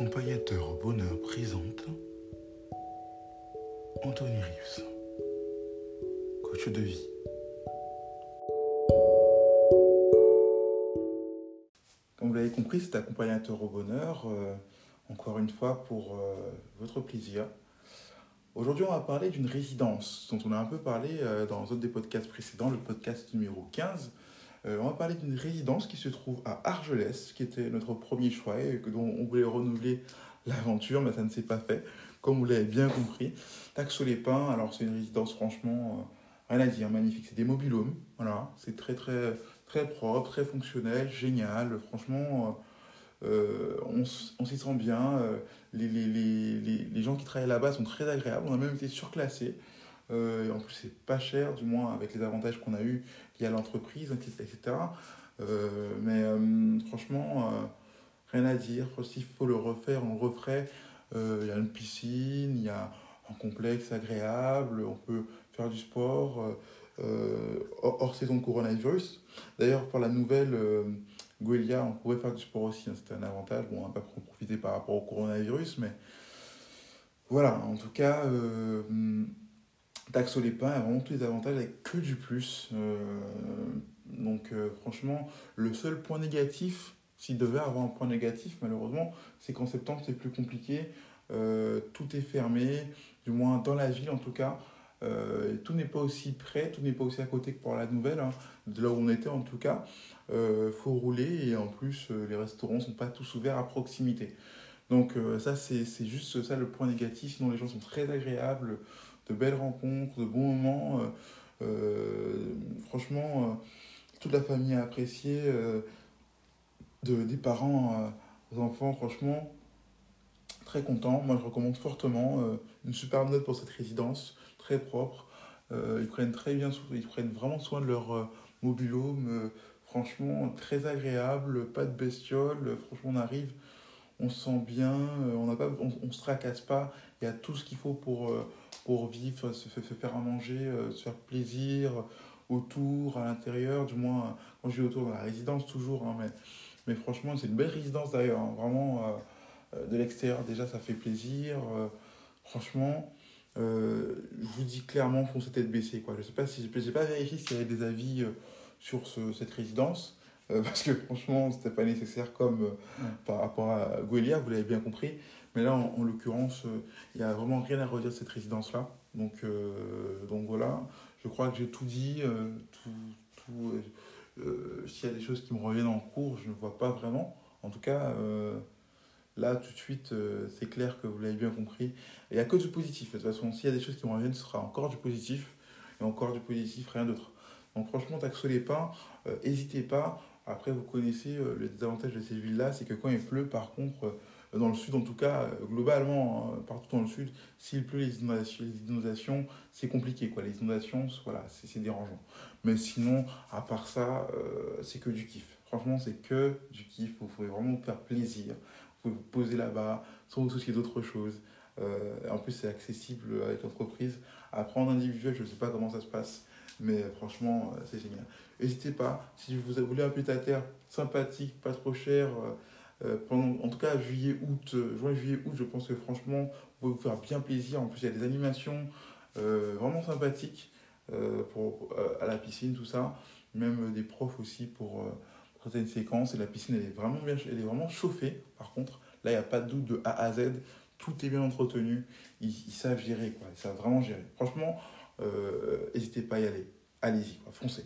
Accompagnateur au bonheur présente Anthony Rius, coach de vie. Comme vous l'avez compris, c'est accompagnateur au bonheur, euh, encore une fois pour euh, votre plaisir. Aujourd'hui, on va parler d'une résidence dont on a un peu parlé euh, dans un des podcasts précédents, le podcast numéro 15. Euh, on va parler d'une résidence qui se trouve à Argelès, qui était notre premier choix et que, dont on voulait renouveler l'aventure, mais ça ne s'est pas fait, comme vous l'avez bien compris. Taxo-les-Pins, alors c'est une résidence franchement, euh, rien à dire, magnifique. C'est des mobilhomes, voilà, c'est très très très propre, très fonctionnel, génial, franchement. Euh, on, s'y sent bien. Les, les, les, les, gens qui travaillent là-bas sont très agréables. On a même été surclassés. Euh, en plus, c'est pas cher, du moins avec les avantages qu'on a eu via l'entreprise, etc. Euh, mais euh, franchement, rien à dire. S'il faut le refaire, on referait. Il y a une piscine, il y a un complexe agréable, on peut faire du sport hors, saison coronavirus. D'ailleurs, pour la nouvelle Guelia, on pourrait faire du sport aussi, hein, c'était un avantage. Bon, on n'a pas profité par rapport au coronavirus, mais voilà, en tout cas, Taxo les pains a vraiment tous les avantages avec que du plus. Euh, donc, euh, franchement, le seul point négatif, s'il devait avoir un point négatif, malheureusement, c'est qu'en septembre, c'est plus compliqué. Euh, tout est fermé, du moins dans la ville en tout cas. Tout n'est pas aussi près, tout n'est pas aussi à côté que pour la nouvelle, hein, de là où on était en tout cas. Il faut rouler et en plus, les restaurants ne sont pas tous ouverts à proximité. Donc, ça, c'est juste ça le point négatif. Sinon, les gens sont très agréables, de belles rencontres, de bons moments. franchement, toute la famille a apprécié, de, des parents aux enfants, franchement, très content. Moi, je recommande fortement. une superbe note pour cette résidence très propre. Euh, ils prennent très bien, ils prennent vraiment soin de leur euh, mobilhome. Euh, franchement, très agréable, pas de bestiole. Franchement, on arrive, on se sent bien, on ne on, se tracasse pas. Il y a tout ce qu'il faut pour, pour vivre, se, faire à manger, se faire plaisir autour, à l'intérieur. Du moins, quand je dis autour, dans la résidence toujours. Hein, mais, mais franchement, c'est une belle résidence d'ailleurs. Hein, vraiment, de l'extérieur, déjà, ça fait plaisir. franchement. Euh, je vous dis clairement, foncez tête baissée. Quoi. Je sais pas si j'ai pas vérifié s'il y avait des avis euh, sur ce, cette résidence, euh, parce que franchement, c'était pas nécessaire comme euh, par rapport à Guelia, vous l'avez bien compris. Mais là, en, en l'occurrence, il n'y a vraiment rien à redire de cette résidence-là. Donc, donc voilà, je crois que j'ai tout dit. tout, tout s'il y a des choses qui me reviennent en cours, je ne vois pas vraiment. En tout cas, Là, tout de suite, euh, c'est clair que vous l'avez bien compris. Il n'y a que du positif. De toute façon, s'il y a des choses qui me reviennent, ce sera encore du positif. Et encore du positif, rien d'autre. Donc franchement, taxez les pas, n'hésitez pas. Après, vous connaissez euh, le désavantage de ces villes-là, c'est que quand il pleut, par contre, euh, dans le sud en tout cas, euh, globalement, hein, partout dans le sud, s'il pleut, les inondations, inondations c'est compliqué. Quoi. Les inondations, voilà, c'est dérangeant. Mais sinon, à part ça, c'est que du kiff. Franchement, c'est que du kiff. Vous pouvez vraiment vous faire plaisir. Vous pouvez vous poser là-bas, sans vous soucier d'autre chose. En plus, c'est accessible avec l'entreprise. Après, en individuel, je ne sais pas comment ça se passe, mais franchement, euh, c'est génial. N'hésitez pas, si vous voulez un pied à terre sympathique, pas trop cher, euh, pendant, en tout cas, juillet, août, euh, juin, juillet, août, je pense que franchement, vous pouvez vous faire bien plaisir. En plus, il y a des animations euh, vraiment sympathiques pour, à la piscine, tout ça. Même des profs aussi pour certaines séquences. Et la piscine, elle est vraiment, bien, elle est vraiment chauffée, par contre. Là, il n'y a pas de doute de A à Z tout est bien entretenu, ils, savent gérer, quoi. ils savent vraiment gérer. Franchement, n'hésitez euh, pas à y aller, allez-y, foncez.